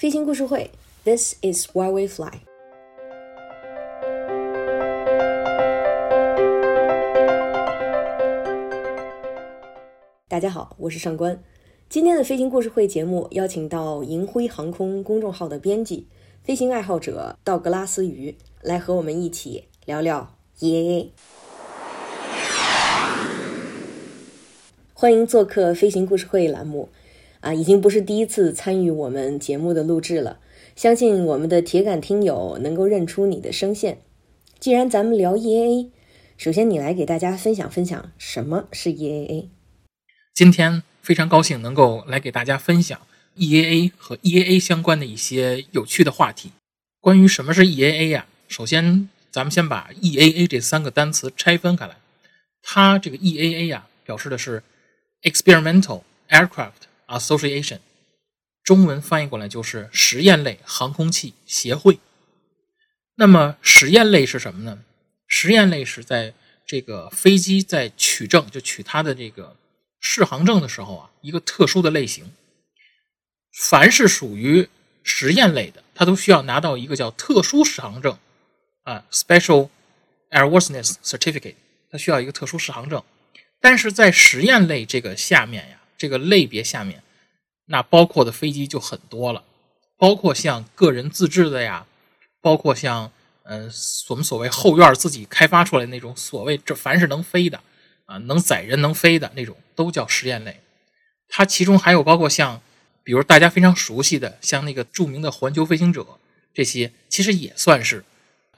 飞行故事会，This is why we fly。大家好，我是上官。今天的飞行故事会节目邀请到银辉航空公众号的编辑、飞行爱好者道格拉斯鱼来和我们一起聊聊 EAA。欢迎做客飞行故事会栏目。啊，已经不是第一次参与我们节目的录制了，相信我们的铁杆听友能够认出你的声线。既然咱们聊 EAA，首先你来给大家分享分享什么是 EAA。今天非常高兴能够来给大家分享 EAA 和 EAA 相关的一些有趣的话题。关于什么是 EAA 呀？首先咱们先把 EAA 这三个单词拆分开来，它这个 EAA 呀，表示的是 Experimental Aircraft。Association，中文翻译过来就是实验类航空器协会。那么实验类是什么呢？实验类是在这个飞机在取证，就取它的这个适航证的时候啊，一个特殊的类型。凡是属于实验类的，它都需要拿到一个叫特殊适航证啊，Special Airworthiness Certificate，它需要一个特殊适航证。但是在实验类这个下面呀。这个类别下面，那包括的飞机就很多了，包括像个人自制的呀，包括像呃我们所谓后院自己开发出来那种所谓这凡是能飞的啊，能载人能飞的那种都叫实验类。它其中还有包括像，比如大家非常熟悉的像那个著名的环球飞行者这些，其实也算是，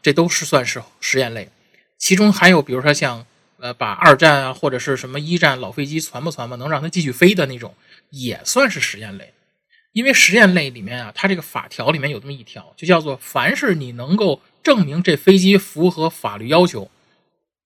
这都是算是实验类。其中还有比如说像。呃，把二战啊，或者是什么一战老飞机传吧传吧，能让它继续飞的那种，也算是实验类。因为实验类里面啊，它这个法条里面有这么一条，就叫做凡是你能够证明这飞机符合法律要求，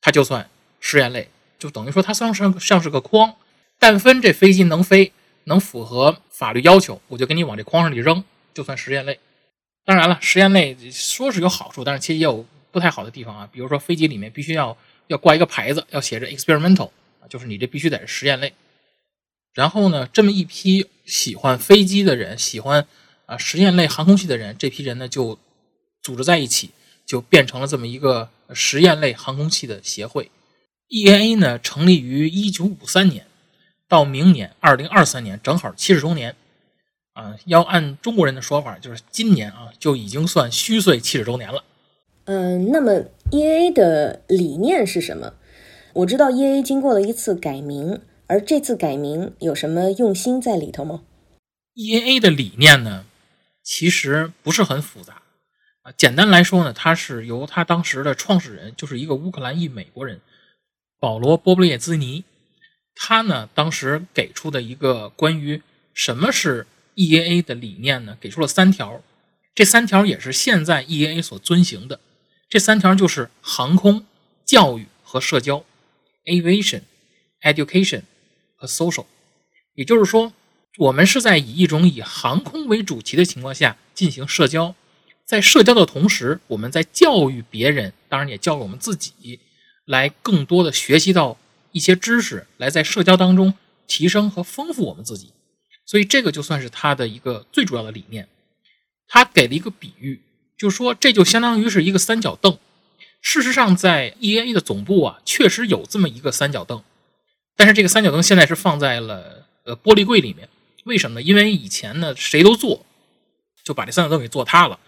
它就算实验类。就等于说它算是像是个框，但分这飞机能飞，能符合法律要求，我就给你往这框上里扔，就算实验类。当然了，实验类说是有好处，但是其实也有不太好的地方啊。比如说飞机里面必须要。要挂一个牌子，要写着 experimental 啊，就是你这必须得是实验类。然后呢，这么一批喜欢飞机的人，喜欢啊实验类航空器的人，这批人呢就组织在一起，就变成了这么一个实验类航空器的协会。EAA 呢成立于一九五三年，到明年二零二三年正好七十周年啊，要按中国人的说法，就是今年啊就已经算虚岁七十周年了。嗯，那么 E A 的理念是什么？我知道 E A 经过了一次改名，而这次改名有什么用心在里头吗？E A 的理念呢，其实不是很复杂啊。简单来说呢，它是由他当时的创始人，就是一个乌克兰裔美国人保罗·波布列兹尼，他呢当时给出的一个关于什么是 EAA 的理念呢，给出了三条，这三条也是现在 EAA 所遵行的。这三条就是航空、教育和社交 （aviation、education 和 social）。也就是说，我们是在以一种以航空为主题的情况下进行社交，在社交的同时，我们在教育别人，当然也教育我们自己，来更多的学习到一些知识，来在社交当中提升和丰富我们自己。所以，这个就算是他的一个最主要的理念。他给了一个比喻。就说，这就相当于是一个三角凳。事实上，在 EAA 的总部啊，确实有这么一个三角凳，但是这个三角凳现在是放在了呃玻璃柜里面。为什么呢？因为以前呢，谁都坐，就把这三角凳给坐塌了。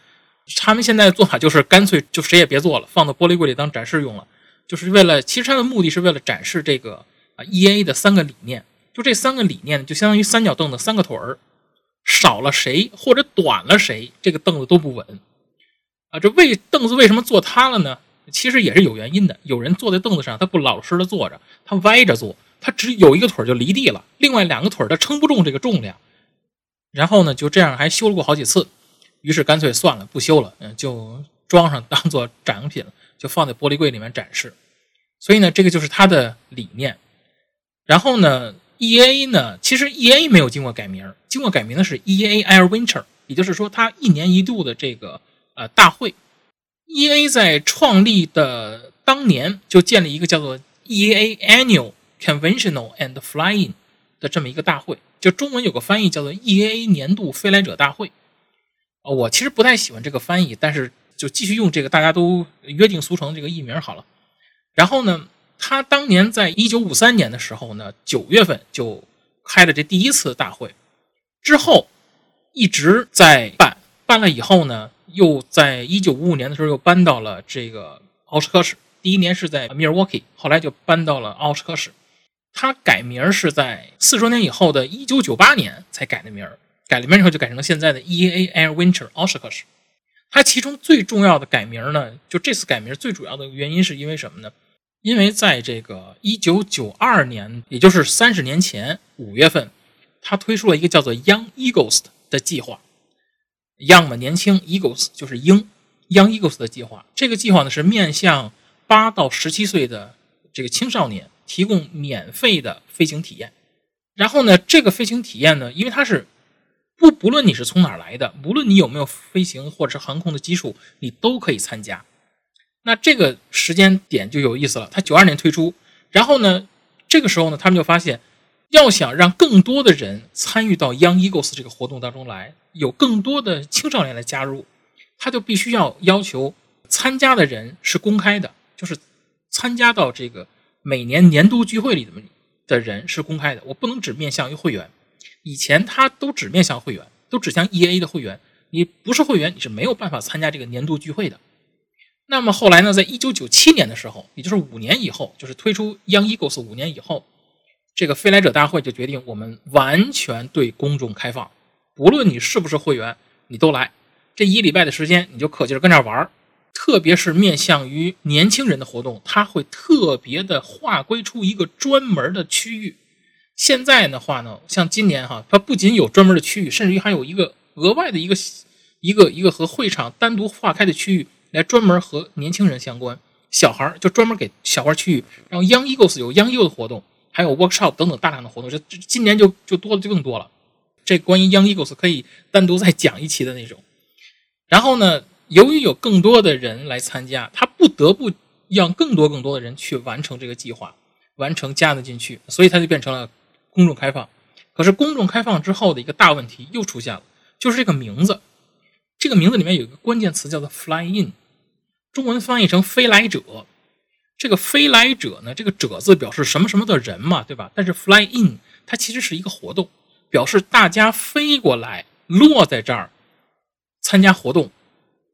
他们现在做法就是干脆就谁也别坐了，放到玻璃柜里当展示用了。就是为了，其实它的目的是为了展示这个啊 EAA 的三个理念。就这三个理念，就相当于三角凳的三个腿儿，少了谁或者短了谁，这个凳子都不稳。啊，这为凳子为什么坐塌了呢？其实也是有原因的。有人坐在凳子上，他不老实的坐着，他歪着坐，他只有一个腿就离地了，另外两个腿他撑不重这个重量。然后呢，就这样还修了过好几次，于是干脆算了，不修了，嗯，就装上当做 展品，就放在玻璃柜里面展示。所以呢，这个就是他的理念。然后呢，EA 呢，其实 EA 没有经过改名，经过改名的是 EA Air Winter，也就是说，它一年一度的这个。呃，大会，EA 在创立的当年就建立一个叫做 EA Annual Conventional and Flying 的这么一个大会，就中文有个翻译叫做 EA 年度飞来者大会。我其实不太喜欢这个翻译，但是就继续用这个大家都约定俗成这个译名好了。然后呢，他当年在一九五三年的时候呢，九月份就开了这第一次大会，之后一直在办，办了以后呢，又在一九五五年的时候又搬到了这个奥什科市。第一年是在密尔沃基，后来就搬到了奥什科市。他改名是在四十年以后的一九九八年才改的名儿。改了名以后就改成了现在的 EAA Air Winter Oshkosh。它其中最重要的改名呢，就这次改名最主要的原因是因为什么呢？因为在这个1992年，也就是三十年前五月份，它推出了一个叫做 Young Eagles 的计划。Young 嘛，年轻，Eagles 就是鹰，Young Eagles 的计划。这个计划呢是面向八到十七岁的这个青少年提供免费的飞行体验。然后呢，这个飞行体验呢，因为它是不，不论你是从哪儿来的，无论你有没有飞行或者是航空的基础，你都可以参加。那这个时间点就有意思了。他九二年推出，然后呢，这个时候呢，他们就发现，要想让更多的人参与到 Young Eagles 这个活动当中来，有更多的青少年来加入，他就必须要要求参加的人是公开的，就是参加到这个每年年度聚会里的的人是公开的，我不能只面向于会员。以前他都只面向会员，都指向 EA 的会员。你不是会员，你是没有办法参加这个年度聚会的。那么后来呢，在一九九七年的时候，也就是五年以后，就是推出 Young Eagles 五年以后，这个飞来者大会就决定我们完全对公众开放，不论你是不是会员，你都来。这一礼拜的时间，你就可劲儿跟这玩儿。特别是面向于年轻人的活动，他会特别的划归出一个专门的区域。现在的话呢，像今年哈，它不仅有专门的区域，甚至于还有一个额外的一个一个一个和会场单独划开的区域，来专门和年轻人相关。小孩儿就专门给小孩区域。然后 Young Eagles 有 Young Eagles 活动，还有 workshop 等等大量的活动。这今年就就多了就更多了。这关于 Young Eagles 可以单独再讲一期的那种。然后呢，由于有更多的人来参加，他不得不让更多更多的人去完成这个计划，完成加的进去，所以它就变成了。公众开放，可是公众开放之后的一个大问题又出现了，就是这个名字。这个名字里面有一个关键词叫做 “fly in”，中文翻译成“飞来者”。这个“飞来者”呢，这个“者”字表示什么什么的人嘛，对吧？但是 “fly in” 它其实是一个活动，表示大家飞过来，落在这儿参加活动，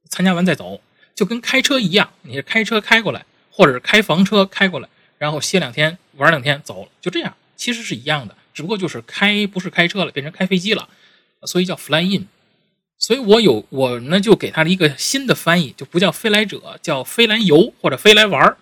参加完再走，就跟开车一样，你是开车开过来，或者是开房车开过来，然后歇两天，玩两天，走，就这样。其实是一样的，只不过就是开不是开车了，变成开飞机了，所以叫 fly in。所以我有我呢就给他了一个新的翻译，就不叫飞来者，叫飞来游或者飞来玩儿。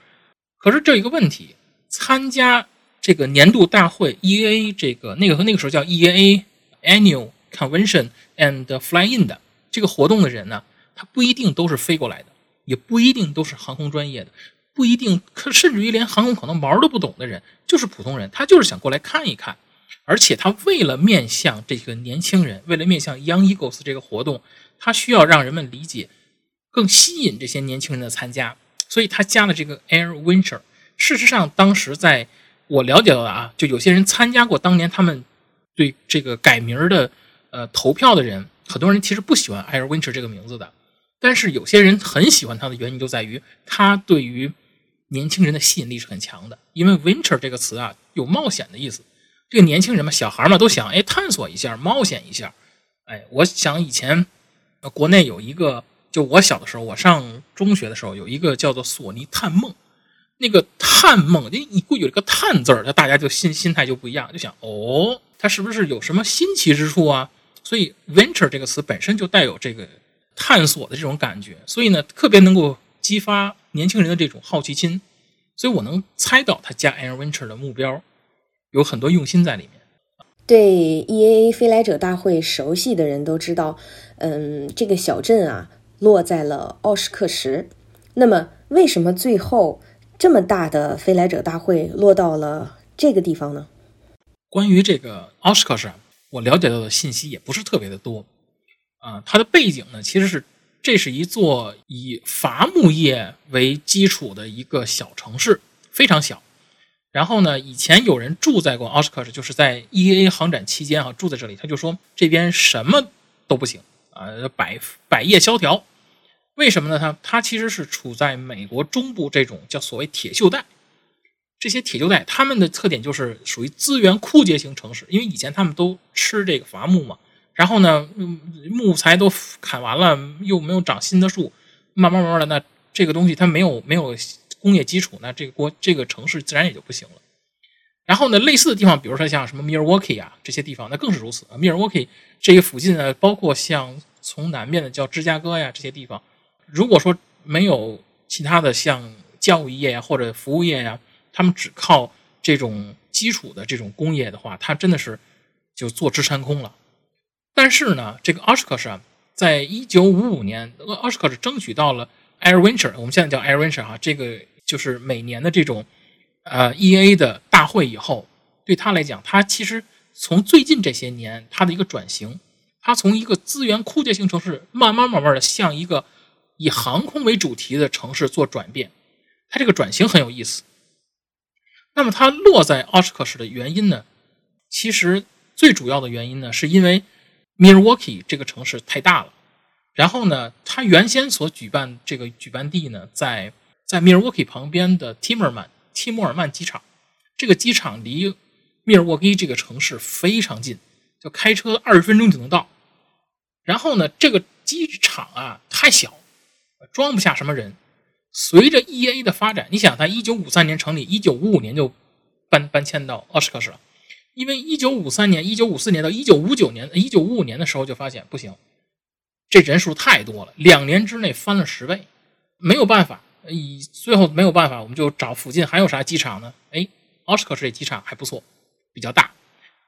可是这一个问题，参加这个年度大会 E A 这个那个和那个时候叫 EAA Annual Convention and Fly In 的这个活动的人呢，他不一定都是飞过来的，也不一定都是航空专业的。不一定，可甚至于连航空可能毛都不懂的人，就是普通人，他就是想过来看一看。而且他为了面向这个年轻人，为了面向 Young Eagles 这个活动，他需要让人们理解，更吸引这些年轻人的参加，所以他加了这个 Air Winter。事实上，当时在我了解到的啊，就有些人参加过当年他们对这个改名的呃投票的人，很多人其实不喜欢 Air Winter 这个名字的，但是有些人很喜欢它的原因就在于它对于年轻人的吸引力是很强的，因为 winter 这个词啊有冒险的意思。这个年轻人嘛，小孩嘛都想哎探索一下，冒险一下。哎，我想以前国内有一个，就我小的时候，我上中学的时候有一个叫做索尼探梦，那个探梦，你你估计有个探字儿，那大家就心心态就不一样，就想哦，它是不是有什么新奇之处啊？所以 venture 这个词本身就带有这个探索的这种感觉，所以呢特别能够激发。年轻人的这种好奇心，所以我能猜到他加 air venture 的目标有很多用心在里面。对 EAA 飞来者大会熟悉的人都知道，嗯，这个小镇啊落在了奥什克什。那么，为什么最后这么大的飞来者大会落到了这个地方呢？关于这个奥什克什，我了解到的信息也不是特别的多啊。它的背景呢，其实是。这是一座以伐木业为基础的一个小城市，非常小。然后呢，以前有人住在过奥斯克，就是在 EAA 航展期间啊，住在这里。他就说这边什么都不行啊，百百业萧条。为什么呢？它它其实是处在美国中部这种叫所谓铁锈带。这些铁锈带，它们的特点就是属于资源枯竭型城市，因为以前他们都吃这个伐木嘛，然后呢，木材都砍完了，又没有长新的树，慢慢慢慢的，那这个东西它没有没有工业基础，那这个国这个城市自然也就不行了。然后呢，类似的地方，比如说像什么 Milwaukee 啊这些地方，那更是如此啊。Milwaukee 这个附近呢，包括像从南面的叫芝加哥呀这些地方，如果说没有其他的像教育业呀或者服务业呀。他们只靠这种基础的这种工业的话，它真的是就坐吃山空了。但是呢，这个 Oshkosh 啊，在一九五五年，Oshkosh 争取到了 Air Venture，我们现在叫 Air Venture 哈，这个就是每年的这种呃 EA 的大会以后，对他来讲，他其实从最近这些年他的一个转型，他从一个资源枯竭型城市，慢慢慢慢的向一个以航空为主题的城市做转变，它这个转型很有意思。那么它落在奥什克市的原因呢？其实最主要的原因呢，是因为 Milwaukee 这个城市太大了。然后呢，它原先所举办这个举办地呢，在在 Milwaukee 旁边的 Timmerman 提莫尔曼机场。这个机场离密尔沃基这个城市非常近，就开车二十分钟就能到。然后呢，这个机场啊太小，装不下什么人。随着 E A 的发展，你想，它一九五三年成立，一九五五年就搬搬迁到奥什克市了。因为一九五三年、一九五四年到一九五九年、一九五五年的时候就发现不行，这人数太多了，两年之内翻了十倍，没有办法，以最后没有办法，我们就找附近还有啥机场呢？哎，奥什克市这机场还不错，比较大。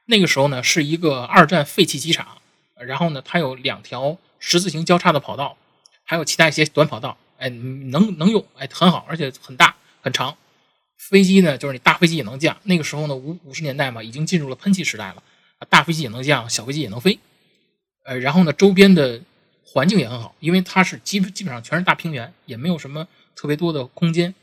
那个时候呢，是一个二战废弃机场，然后呢，它有两条十字形交叉的跑道，还有其他一些短跑道。哎，能能用，哎，很好，而且很大很长。飞机呢，就是你大飞机也能降。那个时候呢，五五十年代嘛，已经进入了喷气时代了，大飞机也能降，小飞机也能飞。呃，然后呢，周边的环境也很好，因为它是基基本上全是大平原，也没有什么特别多的空间。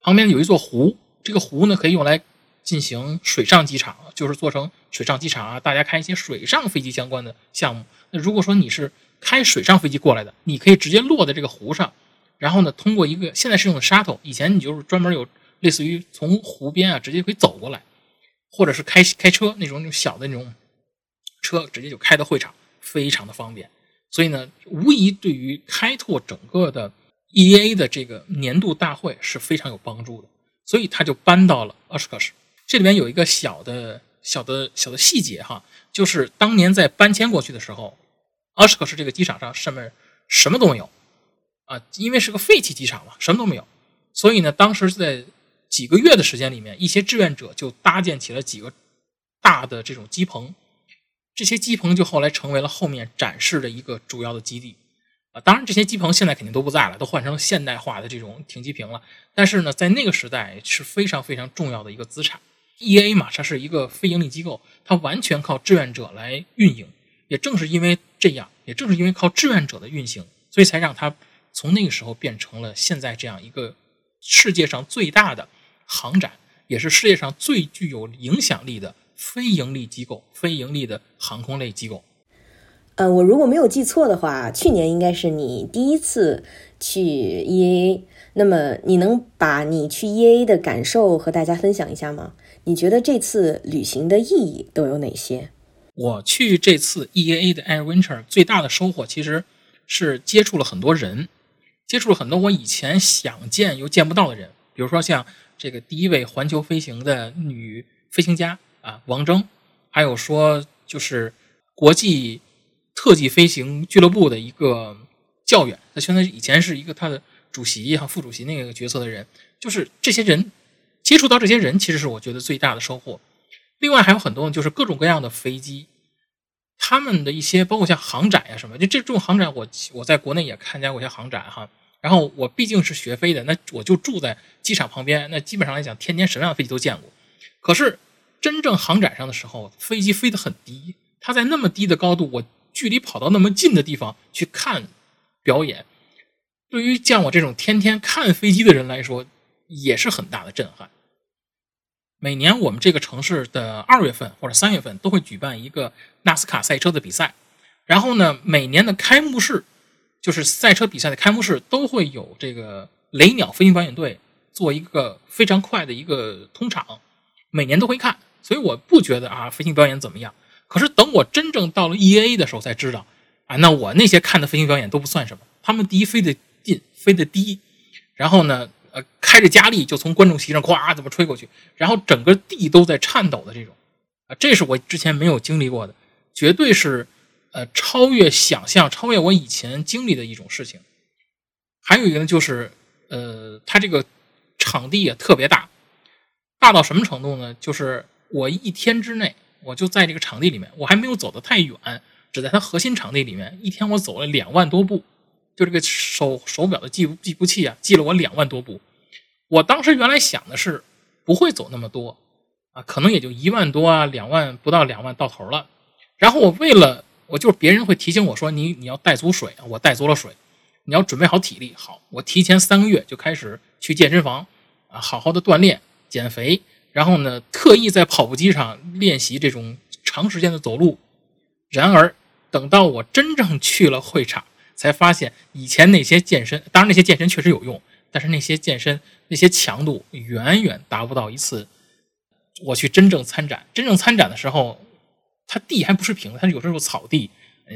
旁边有一座湖，这个湖呢可以用来进行水上机场，就是做成水上机场啊，大家开一些水上飞机相关的项目。那如果说你是开水上飞机过来的，你可以直接落在这个湖上。然后呢，通过一个现在是用的 shuttle，以前你就是专门有类似于从湖边啊直接可以走过来，或者是开开车那种那种小的那种车，直接就开到会场，非常的方便。所以呢，无疑对于开拓整个的 EA 的这个年度大会是非常有帮助的。所以他就搬到了 Oshkosh。这里面有一个小的小的小的细节哈，就是当年在搬迁过去的时候，Oshkosh 这个机场上上面什么都没有。啊，因为是个废弃机场嘛，什么都没有，所以呢，当时在几个月的时间里面，一些志愿者就搭建起了几个大的这种机棚，这些机棚就后来成为了后面展示的一个主要的基地。啊，当然这些机棚现在肯定都不在了，都换成现代化的这种停机坪了。但是呢，在那个时代是非常非常重要的一个资产。E A 嘛，它是一个非盈利机构，它完全靠志愿者来运营。也正是因为这样，也正是因为靠志愿者的运行，所以才让它。从那个时候变成了现在这样一个世界上最大的航展，也是世界上最具有影响力的非盈利机构、非盈利的航空类机构。呃，我如果没有记错的话，去年应该是你第一次去 E A，。那么，你能把你去 E A 的感受和大家分享一下吗？你觉得这次旅行的意义都有哪些？我去这次 EAA 的 Air Venture 最大的收获其实是接触了很多人。接触了很多我以前想见又见不到的人，比如说像这个第一位环球飞行的女飞行家啊王铮，还有说就是国际特技飞行俱乐部的一个教员，他相当于以前是一个他的主席和副主席那个角色的人，就是这些人接触到这些人，其实是我觉得最大的收获。另外还有很多就是各种各样的飞机。他们的一些包括像航展呀什么，就这种航展，我我在国内也参加过一些航展哈。然后我毕竟是学飞的，那我就住在机场旁边，那基本上来讲，天天什么样的飞机都见过。可是真正航展上的时候，飞机飞得很低，它在那么低的高度，我距离跑到那么近的地方去看表演，对于像我这种天天看飞机的人来说，也是很大的震撼。每年我们这个城市的二月份或者三月份都会举办一个纳斯卡赛车的比赛，然后呢，每年的开幕式，就是赛车比赛的开幕式，都会有这个雷鸟飞行表演队做一个非常快的一个通场，每年都会看。所以我不觉得啊，飞行表演怎么样。可是等我真正到了 E A 的时候才知道，啊，那我那些看的飞行表演都不算什么。他们第一飞得近，飞得低，然后呢，开着加力就从观众席上咵怎么吹过去，然后整个地都在颤抖的这种，啊，这是我之前没有经历过的，绝对是呃超越想象、超越我以前经历的一种事情。还有一个呢，就是呃，它这个场地也特别大，大到什么程度呢？就是我一天之内。我就在这个场地里面，我还没有走得太远，只在它核心场地里面。一天我走了两万多步，就这个手手表的计计步器啊，记了我两万多步。我当时原来想的是不会走那么多啊，可能也就一万多啊，两万不到两万到头了。然后我为了我就是别人会提醒我说你你要带足水，我带足了水，你要准备好体力。好，我提前三个月就开始去健身房啊，好好的锻炼减肥。然后呢，特意在跑步机上练习这种长时间的走路。然而，等到我真正去了会场，才发现以前那些健身，当然那些健身确实有用，但是那些健身那些强度远远达不到一次我去真正参展。真正参展的时候，它地还不是平的，它有时候草地，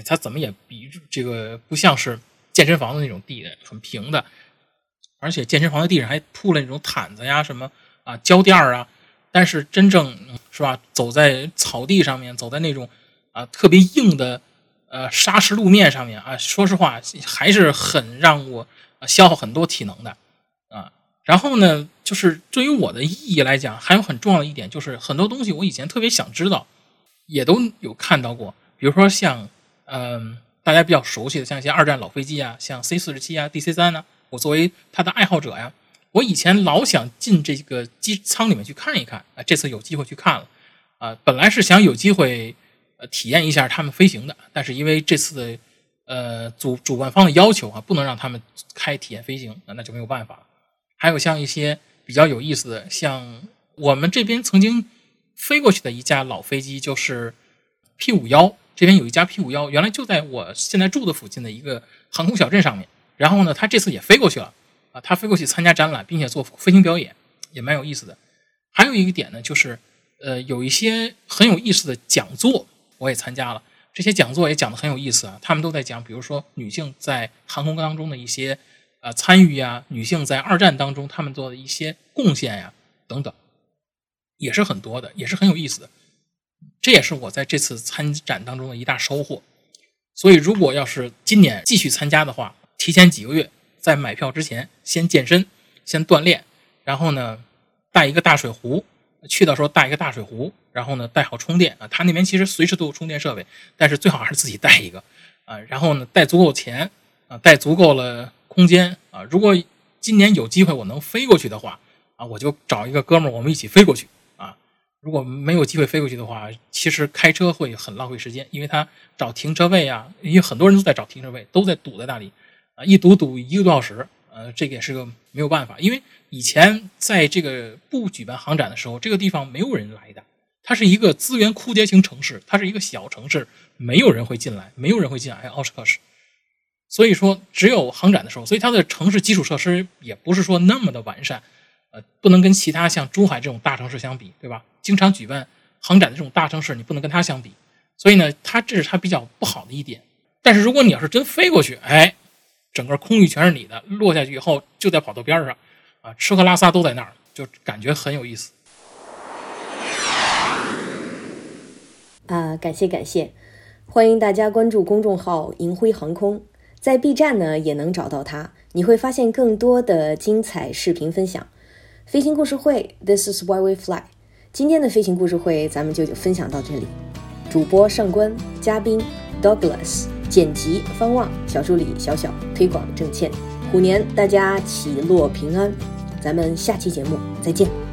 它怎么也比这个不像是健身房的那种地很平的，而且健身房的地上还铺了那种毯子呀，什么啊胶垫啊。但是真正是吧，走在草地上面，走在那种啊特别硬的呃砂石路面上面啊，说实话还是很让我消耗很多体能的。然后呢，就是对于我的意义来讲，还有很重要的一点就是，很多东西我以前特别想知道，也都有看到过。比如说像嗯大家比较熟悉的，像一些二战老飞机啊，像 C 四十七啊、DC 三呢，我作为它的爱好者呀。我以前老想进这个机舱里面去看一看啊，这次有机会去看了，啊，本来是想有机会呃体验一下他们飞行的，但是因为这次的呃主主办方的要求啊，不能让他们开体验飞行，那就没有办法了。还有像一些比较有意思的，像我们这边曾经飞过去的一架老飞机，就是 P 五幺，这边有一架 P 五幺，原来就在我现在住的附近的一个航空小镇上面，然后呢，他这次也飞过去了。啊，他飞过去参加展览，并且做飞行表演，也蛮有意思的。还有一个点呢，就是呃，有一些很有意思的讲座，我也参加了。这些讲座也讲的很有意思啊。他们都在讲，比如说女性在航空当中的一些呃参与呀，女性在二战当中他们做的一些贡献呀，等等，也是很多的，也是很有意思的。这也是我在这次参展当中的一大收获。所以，如果要是今年继续参加的话，提前几个月。在买票之前，先健身，先锻炼，然后呢，带一个大水壶，去的时候带一个大水壶，然后呢，带好充电啊。他那边其实随时都有充电设备，但是最好还是自己带一个啊。然后呢，带足够钱啊，带足够了空间啊。如果今年有机会我能飞过去的话啊，我就找一个哥们儿，我们一起飞过去啊。如果没有机会飞过去的话，其实开车会很浪费时间，因为他找停车位啊，因为很多人都在找停车位，都在堵在那里啊。一堵堵一个多小时，呃，这个也是个没有办法，因为以前在这个不举办航展的时候，这个地方没有人来的，它是一个资源枯竭型城市，它是一个小城市，没有人会进来，没有人会进来奥什克什，所以说只有航展的时候，所以它的城市基础设施也不是说那么的完善，呃，不能跟其他像珠海这种大城市相比，对吧？经常举办航展的这种大城市，你不能跟它相比，所以呢，它这是它比较不好的一点。但是如果你要是真飞过去，哎。整个空域全是你的，落下去以后就在跑道边上，啊，吃喝拉撒都在那儿，就感觉很有意思。啊，感谢感谢，欢迎大家关注公众号“银辉航空”，在 B 站呢也能找到它，你会发现更多的精彩视频分享。飞行故事会，This is why we fly。今天的飞行故事会咱们就分享到这里，主播上官，嘉宾 Douglas。剪辑方望，小助理小小，推广郑倩，虎年大家起落平安，咱们下期节目再见。